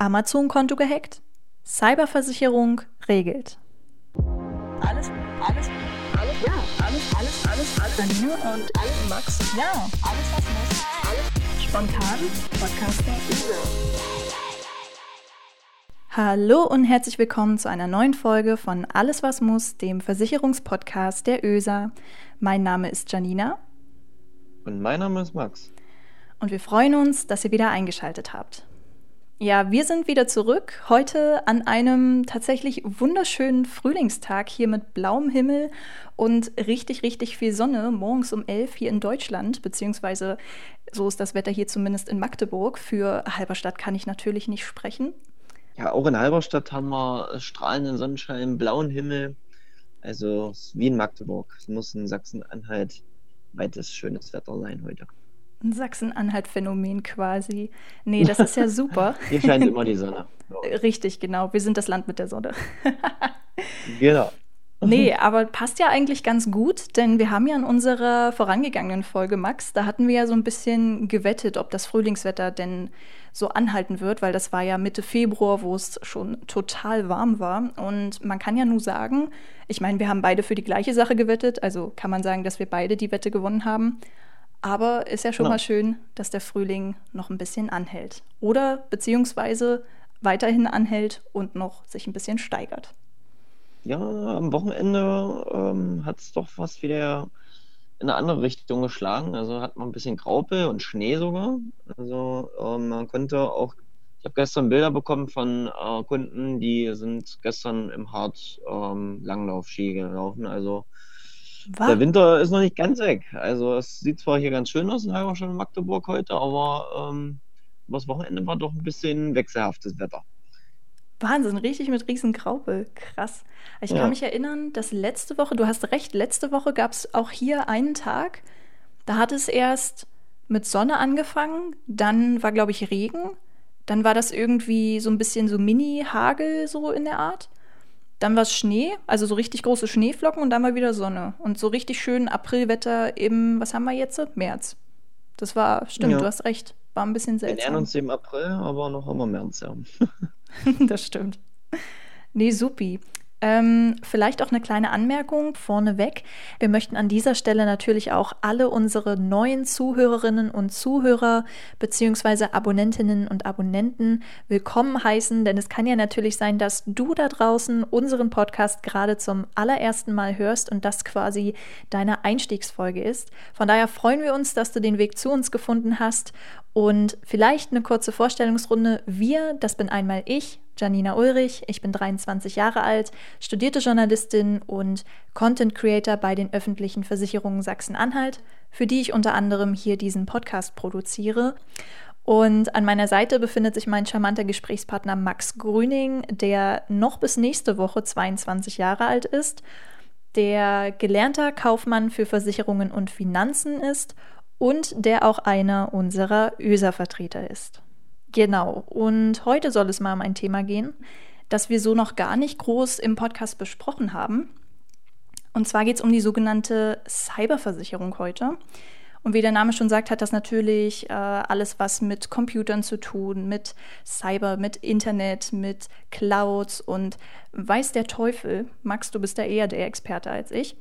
Amazon-Konto gehackt? Cyberversicherung regelt. Alles, alles, alles, ja, alles, alles, alles, alles. Janine und alles, Max, ja, alles, was muss, alles. Spontan, Podcaster, Hallo und herzlich willkommen zu einer neuen Folge von Alles, was muss, dem Versicherungspodcast der ÖSA. Mein Name ist Janina. Und mein Name ist Max. Und wir freuen uns, dass ihr wieder eingeschaltet habt. Ja, wir sind wieder zurück. Heute an einem tatsächlich wunderschönen Frühlingstag hier mit blauem Himmel und richtig, richtig viel Sonne. Morgens um elf hier in Deutschland, beziehungsweise so ist das Wetter hier zumindest in Magdeburg. Für Halberstadt kann ich natürlich nicht sprechen. Ja, auch in Halberstadt haben wir strahlenden Sonnenschein, blauen Himmel. Also wie in Magdeburg. Es muss in Sachsen-Anhalt weites schönes Wetter sein heute ein Sachsen-Anhalt-Phänomen quasi. Nee, das ist ja super. Hier scheint immer die Sonne. Richtig, genau. Wir sind das Land mit der Sonne. genau. Nee, aber passt ja eigentlich ganz gut, denn wir haben ja in unserer vorangegangenen Folge, Max, da hatten wir ja so ein bisschen gewettet, ob das Frühlingswetter denn so anhalten wird, weil das war ja Mitte Februar, wo es schon total warm war. Und man kann ja nur sagen, ich meine, wir haben beide für die gleiche Sache gewettet, also kann man sagen, dass wir beide die Wette gewonnen haben. Aber ist ja schon ja. mal schön, dass der Frühling noch ein bisschen anhält. Oder beziehungsweise weiterhin anhält und noch sich ein bisschen steigert. Ja, am Wochenende ähm, hat es doch fast wieder in eine andere Richtung geschlagen. Also hat man ein bisschen Graupel und Schnee sogar. Also ähm, man konnte auch, ich habe gestern Bilder bekommen von äh, Kunden, die sind gestern im Hart ähm, Langlaufski gelaufen. Also Der Winter ist noch nicht ganz weg. Also es sieht zwar hier ganz schön aus in Halberstadt und Magdeburg heute, aber ähm, das Wochenende war doch ein bisschen wechselhaftes Wetter. Wahnsinn, richtig mit riesen Graupel. Krass. Ich ja. kann mich erinnern, dass letzte Woche, du hast recht, letzte Woche gab es auch hier einen Tag, da hat es erst mit Sonne angefangen, dann war, glaube ich, Regen, dann war das irgendwie so ein bisschen so Mini-Hagel so in der Art. Dann war es Schnee, also so richtig große Schneeflocken und dann war wieder Sonne. Und so richtig schön Aprilwetter im, was haben wir jetzt? März. Das war, stimmt, ja. du hast recht. War ein bisschen seltsam. Wir nähern uns im April, aber noch immer März, ja. das stimmt. Nee, supi. Ähm, vielleicht auch eine kleine Anmerkung vorneweg. Wir möchten an dieser Stelle natürlich auch alle unsere neuen Zuhörerinnen und Zuhörer bzw. Abonnentinnen und Abonnenten willkommen heißen, denn es kann ja natürlich sein, dass du da draußen unseren Podcast gerade zum allerersten Mal hörst und das quasi deine Einstiegsfolge ist. Von daher freuen wir uns, dass du den Weg zu uns gefunden hast und vielleicht eine kurze Vorstellungsrunde. Wir, das bin einmal ich, Janina Ulrich, ich bin 23 Jahre alt, studierte Journalistin und Content Creator bei den öffentlichen Versicherungen Sachsen-Anhalt, für die ich unter anderem hier diesen Podcast produziere. Und an meiner Seite befindet sich mein charmanter Gesprächspartner Max Grüning, der noch bis nächste Woche 22 Jahre alt ist, der gelernter Kaufmann für Versicherungen und Finanzen ist und der auch einer unserer ÖSA-Vertreter ist. Genau, und heute soll es mal um ein Thema gehen, das wir so noch gar nicht groß im Podcast besprochen haben. Und zwar geht es um die sogenannte Cyberversicherung heute. Und wie der Name schon sagt, hat das natürlich äh, alles was mit Computern zu tun, mit Cyber, mit Internet, mit Clouds und weiß der Teufel. Max, du bist da eher der Experte als ich.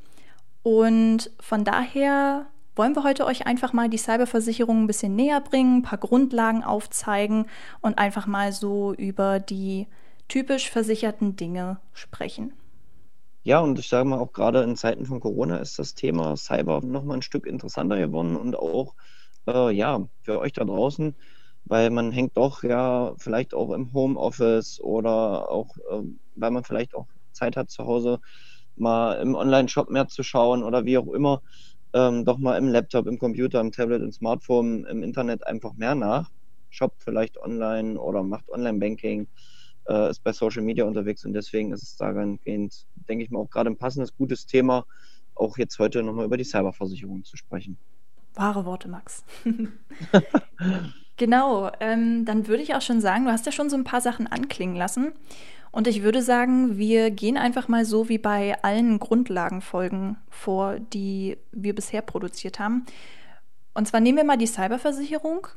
Und von daher wollen wir heute euch einfach mal die Cyberversicherung ein bisschen näher bringen, ein paar Grundlagen aufzeigen und einfach mal so über die typisch versicherten Dinge sprechen. Ja, und ich sage mal, auch gerade in Zeiten von Corona ist das Thema Cyber nochmal ein Stück interessanter geworden und auch, äh, ja, für euch da draußen, weil man hängt doch ja vielleicht auch im Homeoffice oder auch, äh, weil man vielleicht auch Zeit hat zu Hause mal im Online-Shop mehr zu schauen oder wie auch immer ähm, doch mal im Laptop, im Computer, im Tablet, im Smartphone, im Internet einfach mehr nach. Shoppt vielleicht online oder macht Online-Banking, äh, ist bei Social Media unterwegs und deswegen ist es da dahingehend, denke ich mal, auch gerade ein passendes, gutes Thema, auch jetzt heute nochmal über die Cyberversicherung zu sprechen. Wahre Worte, Max. genau, ähm, dann würde ich auch schon sagen, du hast ja schon so ein paar Sachen anklingen lassen. Und ich würde sagen, wir gehen einfach mal so wie bei allen Grundlagenfolgen vor, die wir bisher produziert haben. Und zwar nehmen wir mal die Cyberversicherung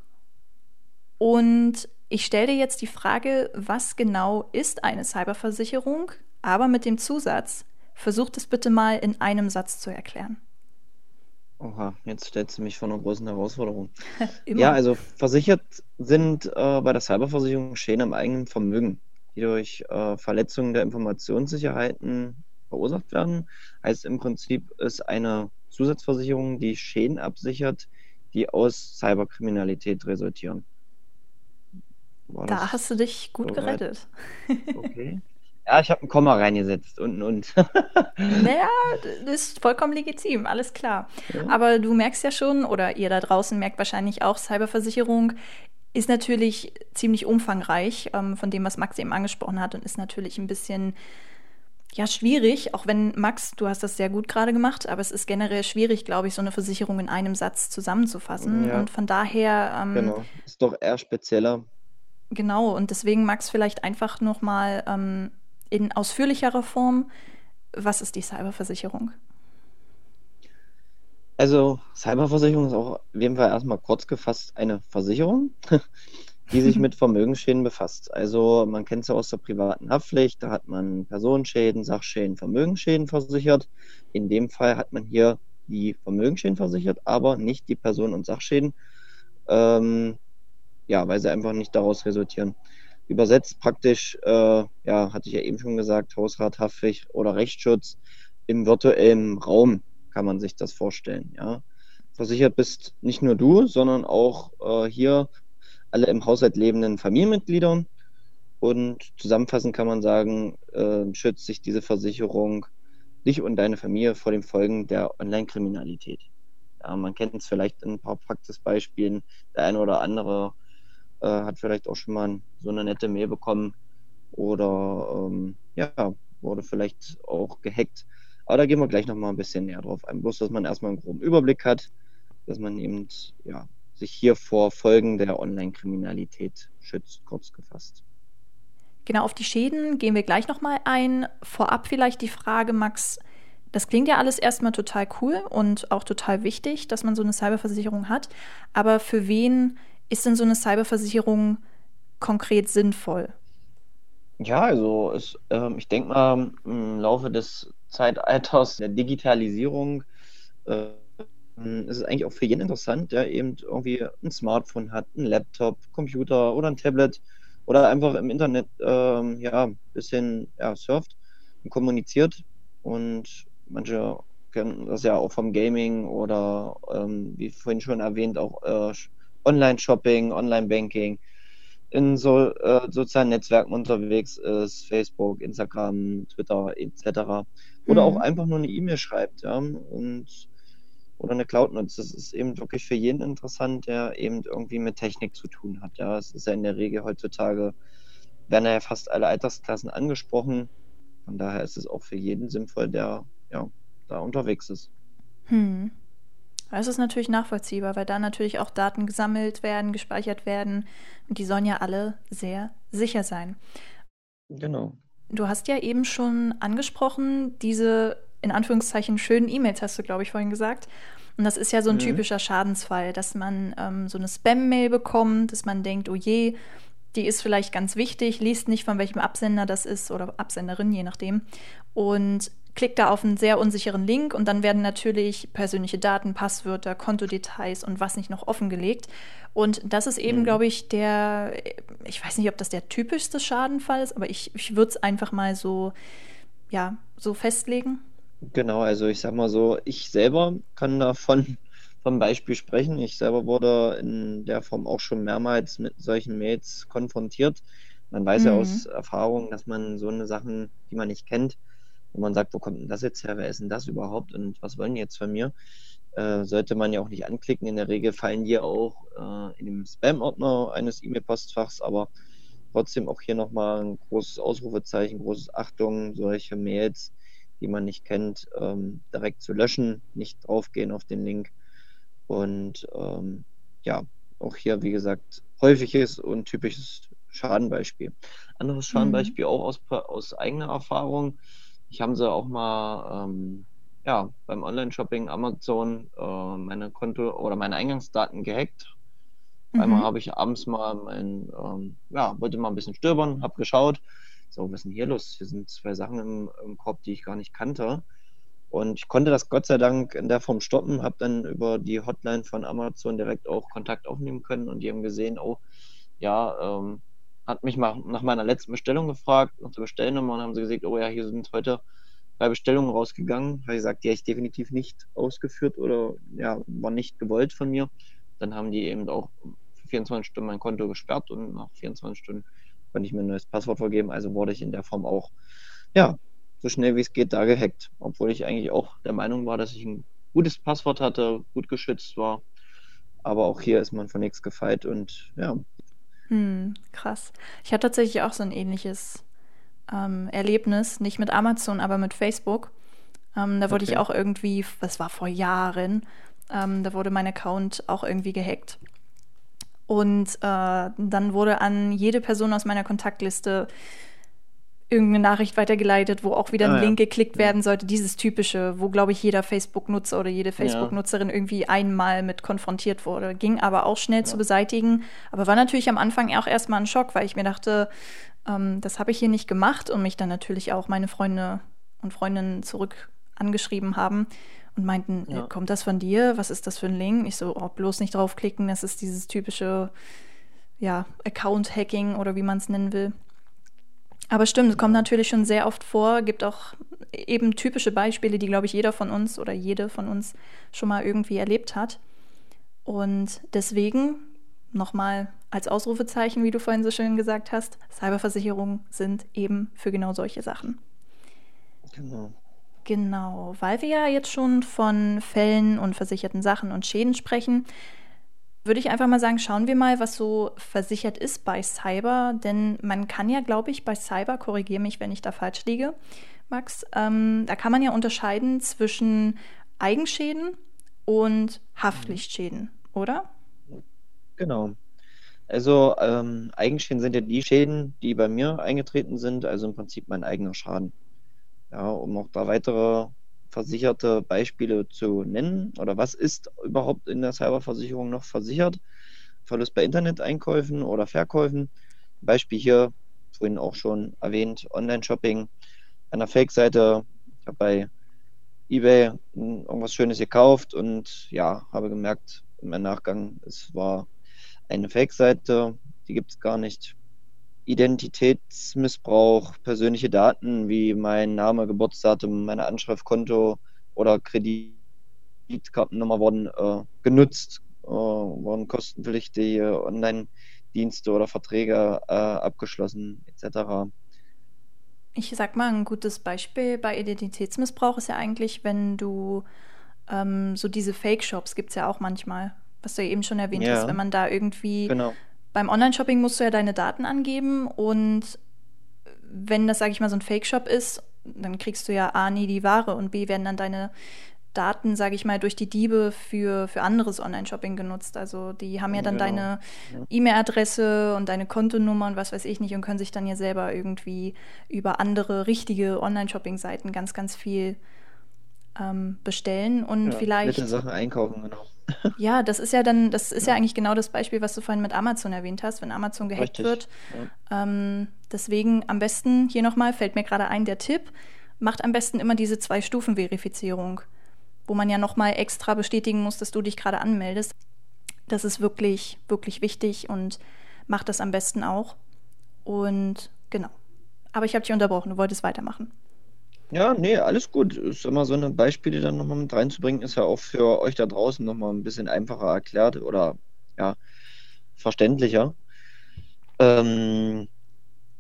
und Ich stelle dir jetzt die Frage, was genau ist eine Cyberversicherung, aber mit dem Zusatz, versucht es bitte mal in einem Satz zu erklären. Oha, jetzt stellst du mich vor einer großen Herausforderung. ja, also versichert sind äh, bei der Cyberversicherung Schäden am eigenen Vermögen, die durch äh, Verletzungen der Informationssicherheiten verursacht werden. Heißt im Prinzip ist eine Zusatzversicherung, die Schäden absichert, die aus Cyberkriminalität resultieren. War da hast du dich gut gerettet. Okay. Ja, ich habe ein Komma reingesetzt und und. naja, das ist vollkommen legitim, alles klar. Ja. Aber du merkst ja schon, oder ihr da draußen merkt wahrscheinlich auch, Cyberversicherung ist natürlich ziemlich umfangreich ähm, von dem, was Max eben angesprochen hat und ist natürlich ein bisschen ja, schwierig, auch wenn Max, du hast das sehr gut gerade gemacht, aber es ist generell schwierig, glaube ich, so eine Versicherung in einem Satz zusammenzufassen. Ja. Und von daher. Ähm, genau, ist doch eher spezieller. Genau, und deswegen Max vielleicht einfach nochmal ähm, in ausführlicherer Form, was ist die Cyberversicherung? Also Cyberversicherung ist auch auf jeden Fall erstmal kurz gefasst eine Versicherung, die sich mit Vermögensschäden befasst. Also man kennt es ja aus der privaten Haftpflicht, da hat man Personenschäden, Sachschäden, Vermögensschäden versichert. In dem Fall hat man hier die Vermögensschäden versichert, aber nicht die Personen- und Sachschäden, ähm, ja, weil sie einfach nicht daraus resultieren übersetzt praktisch, äh, ja, hatte ich ja eben schon gesagt, Hausrat, Haftpflicht oder Rechtsschutz im virtuellen Raum kann man sich das vorstellen, ja. Versichert bist nicht nur du, sondern auch äh, hier alle im Haushalt lebenden Familienmitgliedern. Und zusammenfassend kann man sagen, äh, schützt sich diese Versicherung dich und deine Familie vor den Folgen der Online-Kriminalität. Ja, man kennt es vielleicht in ein paar Praxisbeispielen. Der eine oder andere äh, hat vielleicht auch schon mal so eine nette Mail bekommen oder ähm, ja, wurde vielleicht auch gehackt. Aber da gehen wir gleich nochmal ein bisschen näher drauf ein. Bloß, dass man erstmal einen groben Überblick hat, dass man eben ja, sich hier vor Folgen der Online-Kriminalität schützt, kurz gefasst. Genau, auf die Schäden gehen wir gleich nochmal ein. Vorab vielleicht die Frage, Max, das klingt ja alles erstmal total cool und auch total wichtig, dass man so eine Cyberversicherung hat. Aber für wen ist denn so eine Cyberversicherung konkret sinnvoll? Ja, also es, äh, ich denke mal, im Laufe des Zeitalters der Digitalisierung äh, ist es eigentlich auch für jeden interessant, der eben irgendwie ein Smartphone hat, ein Laptop, Computer oder ein Tablet oder einfach im Internet äh, ja, ein bisschen ja, surft und kommuniziert. Und manche kennen das ja auch vom Gaming oder ähm, wie vorhin schon erwähnt, auch äh, Online-Shopping, Online-Banking, in so äh, sozialen Netzwerken unterwegs ist, Facebook, Instagram, Twitter etc. Oder mhm. auch einfach nur eine E-Mail schreibt, ja, und oder eine Cloud nutzt. Das ist eben wirklich für jeden interessant, der eben irgendwie mit Technik zu tun hat. Ja, es ist ja in der Regel heutzutage werden ja fast alle Altersklassen angesprochen. Von daher ist es auch für jeden sinnvoll, der ja da unterwegs ist. Hm. Das ist natürlich nachvollziehbar, weil da natürlich auch Daten gesammelt werden, gespeichert werden und die sollen ja alle sehr sicher sein. Genau. Du hast ja eben schon angesprochen, diese in Anführungszeichen schönen E-Mails, hast du, glaube ich, vorhin gesagt. Und das ist ja so ein mhm. typischer Schadensfall, dass man ähm, so eine Spam-Mail bekommt, dass man denkt, oh je, die ist vielleicht ganz wichtig, liest nicht, von welchem Absender das ist oder Absenderin, je nachdem. Und klickt da auf einen sehr unsicheren Link und dann werden natürlich persönliche Daten, Passwörter, Kontodetails und was nicht noch offengelegt. Und das ist eben, mhm. glaube ich, der, ich weiß nicht, ob das der typischste Schadenfall ist, aber ich, ich würde es einfach mal so, ja, so festlegen. Genau, also ich sag mal so, ich selber kann davon vom Beispiel sprechen. Ich selber wurde in der Form auch schon mehrmals mit solchen Mails konfrontiert. Man weiß mhm. ja aus Erfahrung, dass man so eine Sachen, die man nicht kennt, wo man sagt, wo kommt denn das jetzt her, wer ist denn das überhaupt und was wollen die jetzt von mir, äh, sollte man ja auch nicht anklicken. In der Regel fallen die auch äh, in dem Spam-Ordner eines E-Mail-Postfachs, aber trotzdem auch hier nochmal ein großes Ausrufezeichen, großes Achtung, solche Mails, die man nicht kennt, ähm, direkt zu löschen, nicht draufgehen auf den Link. Und ähm, ja, auch hier, wie gesagt, häufiges und typisches Schadenbeispiel. Anderes mhm. Schadenbeispiel mhm. auch aus, aus eigener Erfahrung ich habe sie auch mal ähm, ja, beim Online-Shopping Amazon äh, meine Konto oder meine Eingangsdaten gehackt. Mhm. Einmal habe ich abends mal mein, ähm, ja, wollte mal ein bisschen stöbern, habe geschaut, so, was ist denn hier los? Hier sind zwei Sachen im, im Korb, die ich gar nicht kannte. Und ich konnte das Gott sei Dank in der Form stoppen, habe dann über die Hotline von Amazon direkt auch Kontakt aufnehmen können und die haben gesehen, oh, ja, ähm, hat mich mal nach meiner letzten Bestellung gefragt, nach der Bestellnummer und haben sie gesagt, oh ja, hier sind heute drei Bestellungen rausgegangen. Habe ich gesagt, die habe ich definitiv nicht ausgeführt oder ja, war nicht gewollt von mir. Dann haben die eben auch für 24 Stunden mein Konto gesperrt und nach 24 Stunden konnte ich mir ein neues Passwort vergeben. Also wurde ich in der Form auch, ja, so schnell wie es geht, da gehackt. Obwohl ich eigentlich auch der Meinung war, dass ich ein gutes Passwort hatte, gut geschützt war. Aber auch hier ist man von nichts gefeit und ja. Hm, krass. Ich hatte tatsächlich auch so ein ähnliches ähm, Erlebnis, nicht mit Amazon, aber mit Facebook. Ähm, da wurde okay. ich auch irgendwie, das war vor Jahren, ähm, da wurde mein Account auch irgendwie gehackt. Und äh, dann wurde an jede Person aus meiner Kontaktliste irgendeine Nachricht weitergeleitet, wo auch wieder ein ah, Link geklickt ja. werden sollte. Dieses typische, wo, glaube ich, jeder Facebook-Nutzer oder jede Facebook-Nutzerin ja. irgendwie einmal mit konfrontiert wurde. Ging aber auch schnell ja. zu beseitigen. Aber war natürlich am Anfang auch erstmal ein Schock, weil ich mir dachte, ähm, das habe ich hier nicht gemacht und mich dann natürlich auch meine Freunde und Freundinnen zurück angeschrieben haben und meinten, ja. kommt das von dir? Was ist das für ein Link? Ich so, oh, bloß nicht draufklicken, das ist dieses typische ja, Account-Hacking oder wie man es nennen will. Aber stimmt, es kommt natürlich schon sehr oft vor, gibt auch eben typische Beispiele, die, glaube ich, jeder von uns oder jede von uns schon mal irgendwie erlebt hat. Und deswegen nochmal als Ausrufezeichen, wie du vorhin so schön gesagt hast, Cyberversicherungen sind eben für genau solche Sachen. Genau. Genau, weil wir ja jetzt schon von Fällen und versicherten Sachen und Schäden sprechen, würde ich einfach mal sagen, schauen wir mal, was so versichert ist bei Cyber. Denn man kann ja, glaube ich, bei Cyber, korrigiere mich, wenn ich da falsch liege, Max, ähm, da kann man ja unterscheiden zwischen Eigenschäden und Haftpflichtschäden, oder? Genau. Also ähm, Eigenschäden sind ja die Schäden, die bei mir eingetreten sind, also im Prinzip mein eigener Schaden. Ja, um auch da weitere versicherte Beispiele zu nennen. Oder was ist überhaupt in der Cyberversicherung noch versichert? Verlust bei Interneteinkäufen oder Verkäufen. Beispiel hier, vorhin auch schon erwähnt, Online-Shopping. Einer Fake-Seite, ich habe bei eBay irgendwas Schönes gekauft und ja, habe gemerkt im Nachgang, es war eine Fake-Seite, die gibt es gar nicht. Identitätsmissbrauch, persönliche Daten wie mein Name, Geburtsdatum, meine Anschrift, Konto oder Kreditkartennummer wurden äh, genutzt, äh, wurden kostenpflichtige Online-Dienste oder Verträge äh, abgeschlossen etc. Ich sag mal, ein gutes Beispiel bei Identitätsmissbrauch ist ja eigentlich, wenn du ähm, so diese Fake-Shops gibt es ja auch manchmal, was du ja eben schon erwähnt ja. hast, wenn man da irgendwie genau. Beim Online-Shopping musst du ja deine Daten angeben und wenn das, sage ich mal, so ein Fake-Shop ist, dann kriegst du ja A, nie die Ware und B, werden dann deine Daten, sage ich mal, durch die Diebe für, für anderes Online-Shopping genutzt. Also die haben ja dann genau. deine. E-Mail-Adresse und deine Kontonummer und was weiß ich nicht und können sich dann ja selber irgendwie über andere richtige Online-Shopping-Seiten ganz, ganz viel ähm, bestellen und ja, vielleicht. Nette Sachen einkaufen, genau. Ja, das ist ja dann, das ist ja. ja. eigentlich genau das Beispiel, was du vorhin mit Amazon erwähnt hast, wenn Amazon gehackt Richtig. wird. Ja. Ähm, deswegen am besten, hier nochmal, fällt mir gerade ein, der Tipp, macht am besten immer diese Zwei-Stufen-Verifizierung, wo man ja nochmal extra bestätigen muss, dass du dich gerade anmeldest. Das ist wirklich, wirklich wichtig und macht das am besten auch. Und genau. Aber ich habe dich unterbrochen, du wolltest weitermachen. Ja, nee, alles gut. Ist immer so eine Beispiele dann nochmal mit reinzubringen, ist ja auch für euch da draußen nochmal ein bisschen einfacher erklärt oder ja, verständlicher. Ähm,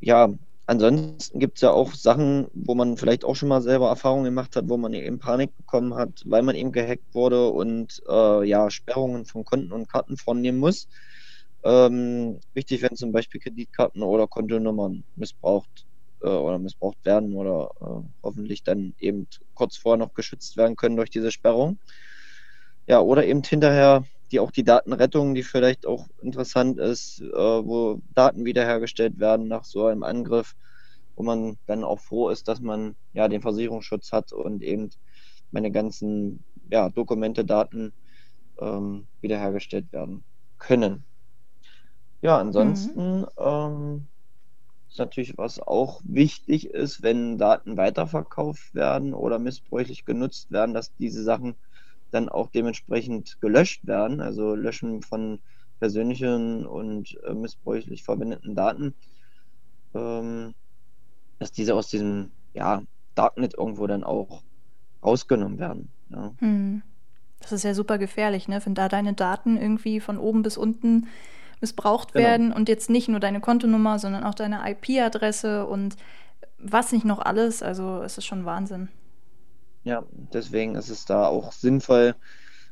ja, ansonsten gibt es ja auch Sachen, wo man vielleicht auch schon mal selber Erfahrungen gemacht hat, wo man eben Panik bekommen hat, weil man eben gehackt wurde und äh, ja, Sperrungen von Konten und Karten vornehmen muss. Ähm, wichtig, wenn zum Beispiel Kreditkarten oder Kontonummern missbraucht äh, oder missbraucht werden oder äh, hoffentlich dann eben kurz vorher noch geschützt werden können durch diese Sperrung. Ja, oder eben hinterher die auch die Datenrettung, die vielleicht auch interessant ist, äh, wo Daten wiederhergestellt werden nach so einem Angriff, wo man dann auch froh ist, dass man ja den Versicherungsschutz hat und eben meine ganzen ja, Dokumente, Daten ähm, wiederhergestellt werden können. Ja, ansonsten mhm. ähm, natürlich, was auch wichtig ist, wenn Daten weiterverkauft werden oder missbräuchlich genutzt werden, dass diese Sachen dann auch dementsprechend gelöscht werden, also Löschen von persönlichen und äh, missbräuchlich verwendeten Daten, ähm, dass diese aus diesem ja, Darknet irgendwo dann auch rausgenommen werden. Ja. Hm. Das ist ja super gefährlich, ne? wenn da deine Daten irgendwie von oben bis unten missbraucht genau. werden und jetzt nicht nur deine Kontonummer, sondern auch deine IP-Adresse und was nicht noch alles. Also es ist schon Wahnsinn. Ja, deswegen ist es da auch sinnvoll,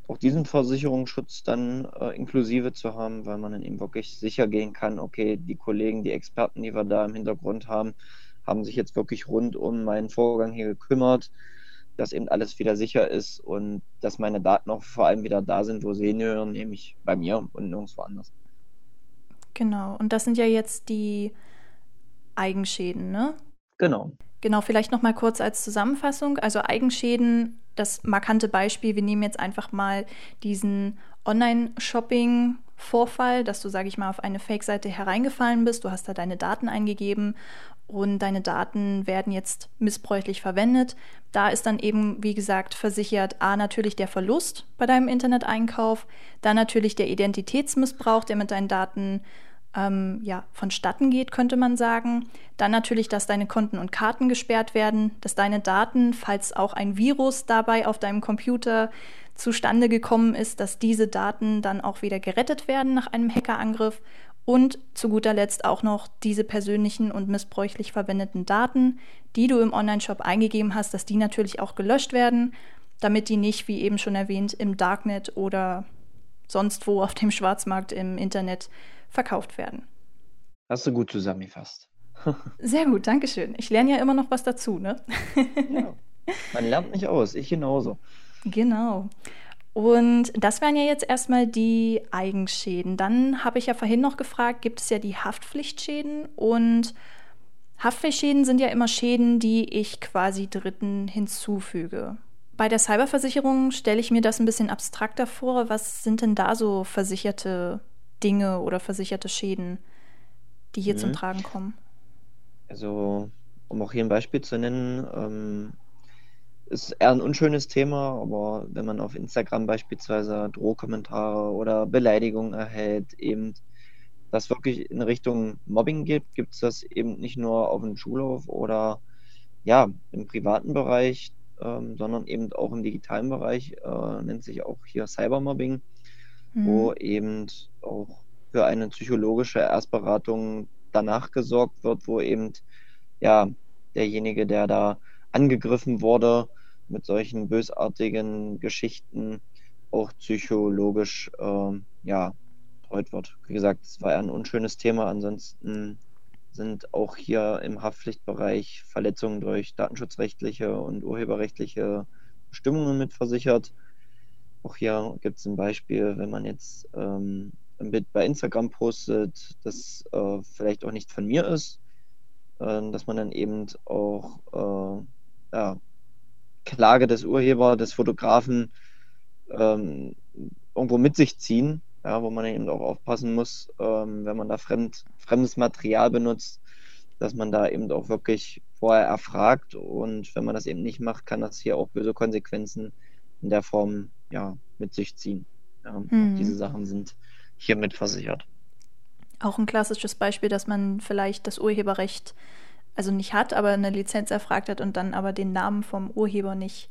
auch diesen Versicherungsschutz dann äh, inklusive zu haben, weil man dann eben wirklich sicher gehen kann, okay, die Kollegen, die Experten, die wir da im Hintergrund haben, haben sich jetzt wirklich rund um meinen Vorgang hier gekümmert, dass eben alles wieder sicher ist und dass meine Daten auch vor allem wieder da sind, wo sie hinhören, nämlich bei mir und nirgendwo anders. Genau, und das sind ja jetzt die Eigenschäden, ne? Genau. Genau, vielleicht noch mal kurz als Zusammenfassung. Also Eigenschäden, das markante Beispiel, wir nehmen jetzt einfach mal diesen Online-Shopping-Vorfall, dass du, sage ich mal, auf eine Fake-Seite hereingefallen bist, du hast da deine Daten eingegeben und deine Daten werden jetzt missbräuchlich verwendet. Da ist dann eben, wie gesagt, versichert A natürlich der Verlust bei deinem Interneteinkauf, dann natürlich der Identitätsmissbrauch, der mit deinen Daten ähm, ja, vonstatten geht, könnte man sagen. Dann natürlich, dass deine Konten und Karten gesperrt werden, dass deine Daten, falls auch ein Virus dabei auf deinem Computer zustande gekommen ist, dass diese Daten dann auch wieder gerettet werden nach einem Hackerangriff und zu guter Letzt auch noch diese persönlichen und missbräuchlich verwendeten Daten, die du im Onlineshop eingegeben hast, dass die natürlich auch gelöscht werden, damit die nicht, wie eben schon erwähnt, im Darknet oder sonst wo auf dem Schwarzmarkt im Internet verkauft werden. Hast du gut zusammengefasst. Sehr gut, danke schön. Ich lerne ja immer noch was dazu, ne? ja, man lernt nicht aus, ich genauso. Genau. Und das wären ja jetzt erstmal die Eigenschäden. Dann habe ich ja vorhin noch gefragt, gibt es ja die Haftpflichtschäden und Haftpflichtschäden sind ja immer Schäden, die ich quasi Dritten hinzufüge. Bei der Cyberversicherung stelle ich mir das ein bisschen abstrakter vor. Was sind denn da so versicherte Dinge oder versicherte Schäden, die hier mhm. zum Tragen kommen? Also, um auch hier ein Beispiel zu nennen, ähm, ist eher ein unschönes Thema, aber wenn man auf Instagram beispielsweise Drohkommentare oder Beleidigungen erhält, eben das wirklich in Richtung Mobbing geht, gibt es das eben nicht nur auf dem Schulhof oder ja, im privaten Bereich, ähm, sondern eben auch im digitalen Bereich, äh, nennt sich auch hier Cybermobbing mhm. wo eben auch für eine psychologische Erstberatung danach gesorgt wird, wo eben ja derjenige, der da angegriffen wurde mit solchen bösartigen Geschichten, auch psychologisch äh, ja betreut wird. Wie gesagt, es war ein unschönes Thema. Ansonsten sind auch hier im Haftpflichtbereich Verletzungen durch datenschutzrechtliche und urheberrechtliche Bestimmungen mitversichert. Auch hier gibt es ein Beispiel, wenn man jetzt ähm, ein Bild bei Instagram postet, das äh, vielleicht auch nicht von mir ist, äh, dass man dann eben auch äh, ja, Klage des Urheber, des Fotografen ähm, irgendwo mit sich ziehen, ja, wo man eben auch aufpassen muss, ähm, wenn man da fremd, fremdes Material benutzt, dass man da eben auch wirklich vorher erfragt. Und wenn man das eben nicht macht, kann das hier auch böse Konsequenzen in der Form ja, mit sich ziehen. Ja, mhm. Diese Sachen sind hiermit versichert. Auch ein klassisches Beispiel, dass man vielleicht das Urheberrecht also nicht hat, aber eine Lizenz erfragt hat und dann aber den Namen vom Urheber nicht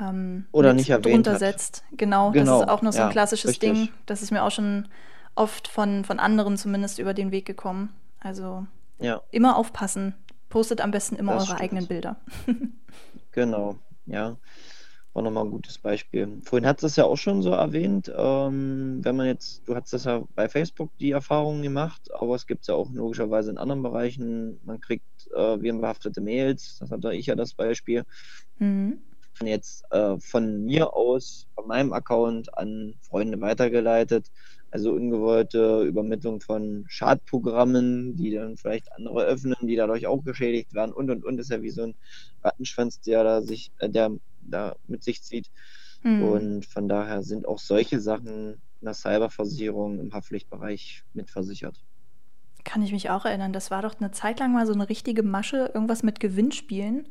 ähm, oder nicht erwähnt drunter setzt. Genau, genau, das ist auch noch so ein ja, klassisches richtig. Ding. Das ist mir auch schon oft von, von anderen zumindest über den Weg gekommen. Also ja. immer aufpassen. Postet am besten immer das eure stimmt. eigenen Bilder. genau, ja war nochmal ein gutes Beispiel. Vorhin hat es das ja auch schon so erwähnt, ähm, wenn man jetzt, du hast das ja bei Facebook die Erfahrungen gemacht, aber es gibt es ja auch logischerweise in anderen Bereichen. Man kriegt äh, virenbehaftete Mails, das hatte ich ja das Beispiel. Mhm. Jetzt äh, von mir aus, von meinem Account an Freunde weitergeleitet. Also ungewollte Übermittlung von Schadprogrammen, die dann vielleicht andere öffnen, die dadurch auch geschädigt werden und und und. Das ist ja wie so ein Rattenschwanz, der da sich, äh, der da mit sich zieht. Mhm. Und von daher sind auch solche Sachen eine Cyberversicherung im Haftpflichtbereich mitversichert. Kann ich mich auch erinnern. Das war doch eine Zeit lang mal so eine richtige Masche, irgendwas mit Gewinnspielen.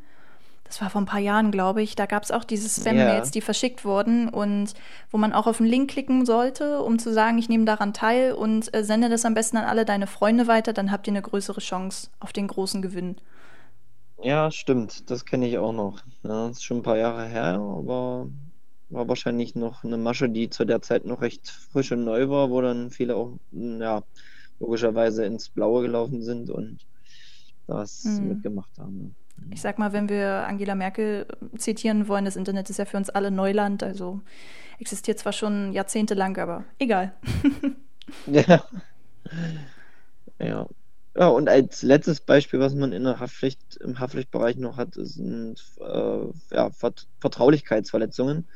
Das war vor ein paar Jahren, glaube ich. Da gab es auch diese Spam-Mails, ja. die verschickt wurden und wo man auch auf einen Link klicken sollte, um zu sagen, ich nehme daran teil und äh, sende das am besten an alle deine Freunde weiter, dann habt ihr eine größere Chance auf den großen Gewinn. Ja, stimmt. Das kenne ich auch noch. Ja, das ist schon ein paar Jahre her, aber war wahrscheinlich noch eine Masche, die zu der Zeit noch recht frisch und neu war, wo dann viele auch, ja, logischerweise ins Blaue gelaufen sind und das hm. mitgemacht haben. Ich sag mal, wenn wir Angela Merkel zitieren wollen, das Internet ist ja für uns alle Neuland, also existiert zwar schon jahrzehntelang, aber egal. ja. Ja. Ja, und als letztes Beispiel, was man in der Haftpflicht, im Haftpflichtbereich noch hat, sind äh, ja, Vert Vertraulichkeitsverletzungen.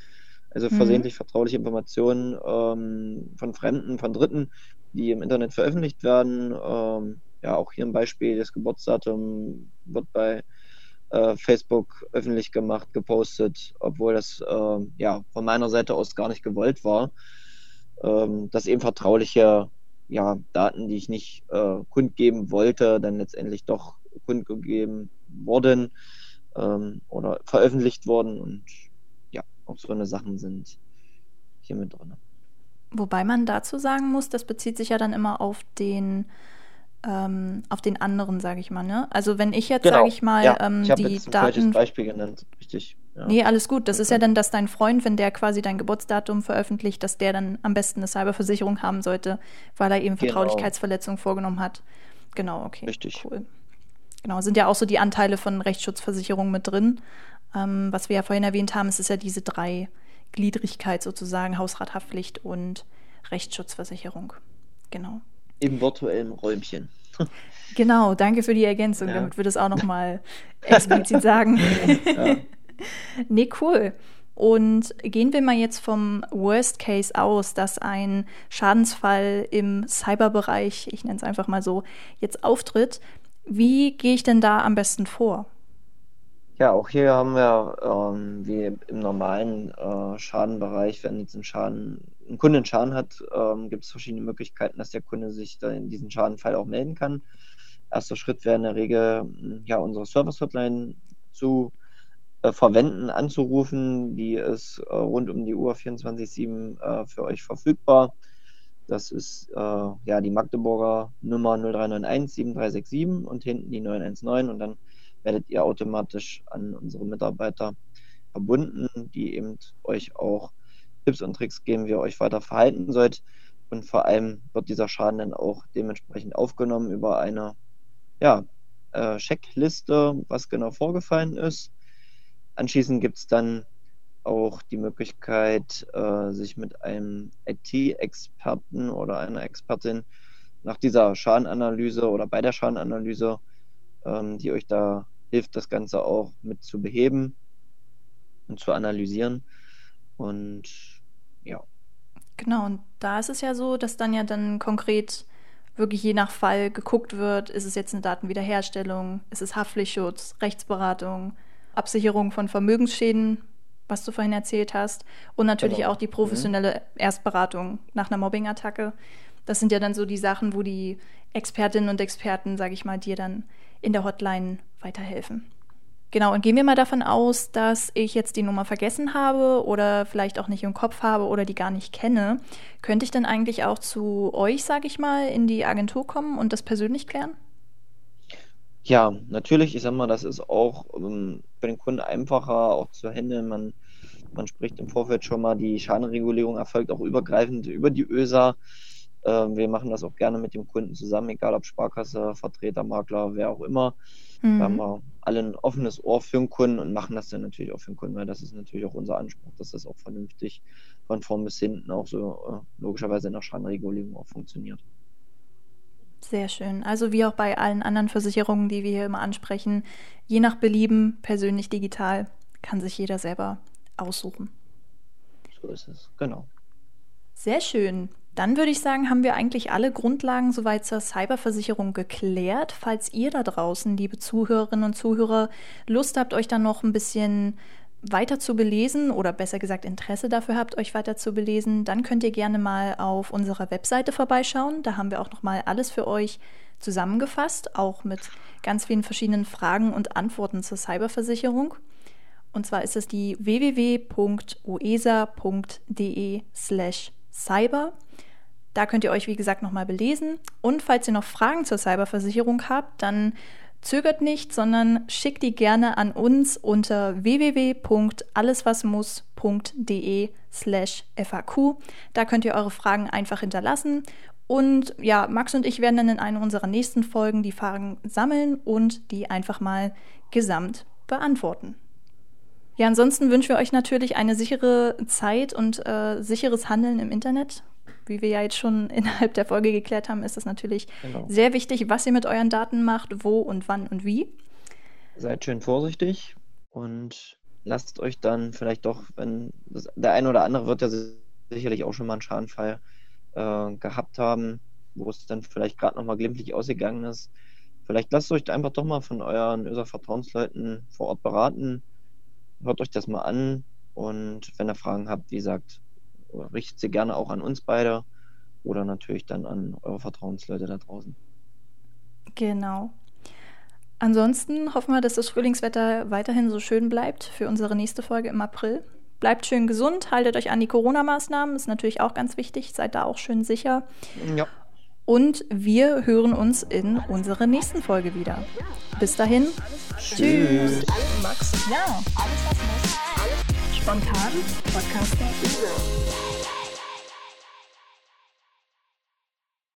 Also mhm. versehentlich vertrauliche Informationen ähm, von Fremden, von Dritten, die im Internet veröffentlicht werden. Ähm, ja, auch hier ein Beispiel, das Geburtsdatum wird bei äh, Facebook öffentlich gemacht, gepostet, obwohl das äh, ja von meiner Seite aus gar nicht gewollt war. Ähm, dass eben vertrauliche ja, Daten, die ich nicht äh, kundgeben wollte, dann letztendlich doch kundgegeben wurden ähm, oder veröffentlicht wurden und ja, auch so eine Sachen sind hier mit drin. Wobei man dazu sagen muss, das bezieht sich ja dann immer auf den ähm, auf den anderen, sage ich mal. Ne? Also wenn ich jetzt, genau. sage ich mal, ja. ähm, ich die jetzt ein Daten. Beispiel genannt, richtig. Ja. Nee, alles gut. Das okay. ist ja dann, dass dein Freund, wenn der quasi dein Geburtsdatum veröffentlicht, dass der dann am besten eine Cyberversicherung haben sollte, weil er eben genau. Vertraulichkeitsverletzungen vorgenommen hat. Genau, okay. Richtig. Cool. Genau, sind ja auch so die Anteile von Rechtsschutzversicherungen mit drin. Ähm, was wir ja vorhin erwähnt haben, es ist ja diese drei Gliedrigkeit sozusagen, Hausrathaftpflicht und Rechtsschutzversicherung. Genau im virtuellen Räumchen. Genau, danke für die Ergänzung, ja. damit wir das auch nochmal explizit sagen. Ja. nee, cool. Und gehen wir mal jetzt vom Worst Case aus, dass ein Schadensfall im Cyberbereich, ich nenne es einfach mal so, jetzt auftritt. Wie gehe ich denn da am besten vor? Ja, auch hier haben wir, ähm, wie im normalen äh, Schadenbereich, wenn jetzt ein Schaden, ein Kunde einen Schaden hat, ähm, gibt es verschiedene Möglichkeiten, dass der Kunde sich dann in diesen Schadenfall auch melden kann. Erster Schritt wäre in der Regel, ja, unsere Service-Hotline zu äh, verwenden, anzurufen. Die ist äh, rund um die Uhr 24-7 äh, für euch verfügbar. Das ist äh, ja die Magdeburger Nummer 0391 7367 und hinten die 919 und dann werdet ihr automatisch an unsere Mitarbeiter verbunden, die eben euch auch Tipps und Tricks geben, wie ihr euch weiter verhalten sollt. Und vor allem wird dieser Schaden dann auch dementsprechend aufgenommen über eine ja, äh, Checkliste, was genau vorgefallen ist. Anschließend gibt es dann auch die Möglichkeit, äh, sich mit einem IT-Experten oder einer Expertin nach dieser Schadenanalyse oder bei der Schadenanalyse ähm, die euch da hilft, das Ganze auch mit zu beheben und zu analysieren. Und ja. Genau, und da ist es ja so, dass dann ja dann konkret wirklich je nach Fall geguckt wird, ist es jetzt eine Datenwiederherstellung, ist es Haftpflichtschutz, Rechtsberatung, Absicherung von Vermögensschäden, was du vorhin erzählt hast, und natürlich genau. auch die professionelle mhm. Erstberatung nach einer Mobbing-Attacke. Das sind ja dann so die Sachen, wo die Expertinnen und Experten, sage ich mal, dir dann in der Hotline weiterhelfen. Genau, und gehen wir mal davon aus, dass ich jetzt die Nummer vergessen habe oder vielleicht auch nicht im Kopf habe oder die gar nicht kenne. Könnte ich dann eigentlich auch zu euch, sage ich mal, in die Agentur kommen und das persönlich klären? Ja, natürlich. Ich sag mal, das ist auch ähm, für den Kunden einfacher auch zu handeln. Man, man spricht im Vorfeld schon mal, die Schadenregulierung erfolgt auch übergreifend über die ÖSA. Ähm, wir machen das auch gerne mit dem Kunden zusammen, egal ob Sparkasse, Vertreter, Makler, wer auch immer. Mhm. Da haben wir alle ein offenes Ohr für den Kunden und machen das dann natürlich auch für den Kunden, weil das ist natürlich auch unser Anspruch, dass das auch vernünftig von vorn bis hinten auch so äh, logischerweise in der Schadenregulierung auch funktioniert. Sehr schön. Also wie auch bei allen anderen Versicherungen, die wir hier immer ansprechen, je nach Belieben, persönlich digital, kann sich jeder selber aussuchen. So ist es, genau. Sehr schön. Dann würde ich sagen, haben wir eigentlich alle Grundlagen soweit zur Cyberversicherung geklärt. Falls ihr da draußen, liebe Zuhörerinnen und Zuhörer, Lust habt, euch dann noch ein bisschen weiter zu belesen oder besser gesagt Interesse dafür habt, euch weiter zu belesen, dann könnt ihr gerne mal auf unserer Webseite vorbeischauen. Da haben wir auch noch mal alles für euch zusammengefasst, auch mit ganz vielen verschiedenen Fragen und Antworten zur Cyberversicherung. Und zwar ist es die www.uesa.de/cyber. Da könnt ihr euch wie gesagt noch mal belesen und falls ihr noch Fragen zur Cyberversicherung habt, dann Zögert nicht, sondern schickt die gerne an uns unter www.alleswasmuss.de slash FAQ. Da könnt ihr eure Fragen einfach hinterlassen. Und ja, Max und ich werden dann in einer unserer nächsten Folgen die Fragen sammeln und die einfach mal gesamt beantworten. Ja, ansonsten wünschen wir euch natürlich eine sichere Zeit und äh, sicheres Handeln im Internet wie wir ja jetzt schon innerhalb der Folge geklärt haben, ist es natürlich genau. sehr wichtig, was ihr mit euren Daten macht, wo und wann und wie. Seid schön vorsichtig und lasst euch dann vielleicht doch, wenn das, der eine oder andere wird ja sicherlich auch schon mal einen Schadenfall äh, gehabt haben, wo es dann vielleicht gerade nochmal glimpflich ausgegangen ist. Vielleicht lasst euch einfach doch mal von euren öser Vertrauensleuten vor Ort beraten. Hört euch das mal an und wenn ihr Fragen habt, wie gesagt, richtet sie gerne auch an uns beide oder natürlich dann an eure Vertrauensleute da draußen. Genau. Ansonsten hoffen wir, dass das Frühlingswetter weiterhin so schön bleibt für unsere nächste Folge im April. Bleibt schön gesund, haltet euch an die Corona-Maßnahmen, ist natürlich auch ganz wichtig, seid da auch schön sicher. Ja. Und wir hören uns in unserer nächsten Folge wieder. Bis dahin. Tschüss. Max. Ja, alles was muss. Alles spontan. Podcast.